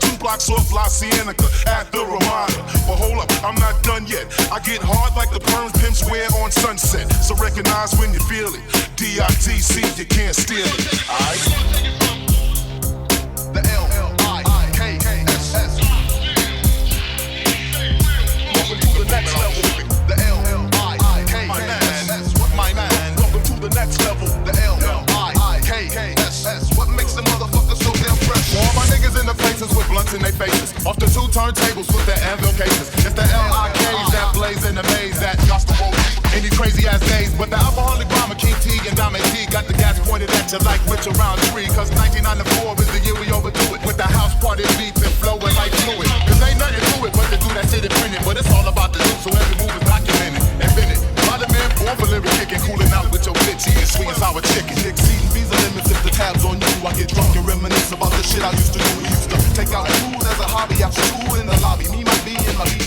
Two blocks off La Cienega. past days, but the alcoholic bomber King T and Diamond D got the gas pointed at you like which around three. Cause 1994 is the year we overdo it. With the house party beats and flowing like fluid. Cause ain't nothing to it but to do that shit and print it. But it's all about the loop, so every move is documented. Invented. By the man, born for lyric kicking, cooling out with your bitch, eating sweet and sour chicken. Exceeding visa limits if the tab's on you. I get drunk and reminisce about the shit I used to do. We used to take out food as a hobby after school in the lobby. Me, my B, and my B